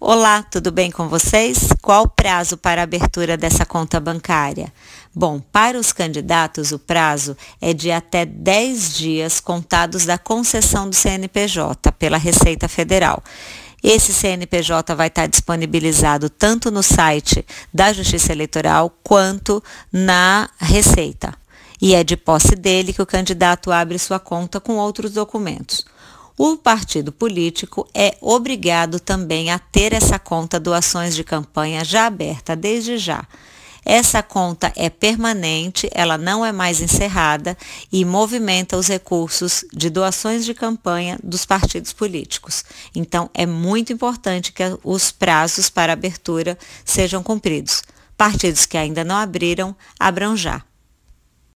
Olá, tudo bem com vocês? Qual o prazo para a abertura dessa conta bancária? Bom, para os candidatos, o prazo é de até 10 dias contados da concessão do CNPJ pela Receita Federal. Esse CNPJ vai estar disponibilizado tanto no site da Justiça Eleitoral quanto na Receita. E é de posse dele que o candidato abre sua conta com outros documentos o partido político é obrigado também a ter essa conta doações de campanha já aberta desde já. Essa conta é permanente, ela não é mais encerrada e movimenta os recursos de doações de campanha dos partidos políticos. Então, é muito importante que os prazos para abertura sejam cumpridos. Partidos que ainda não abriram, abram já.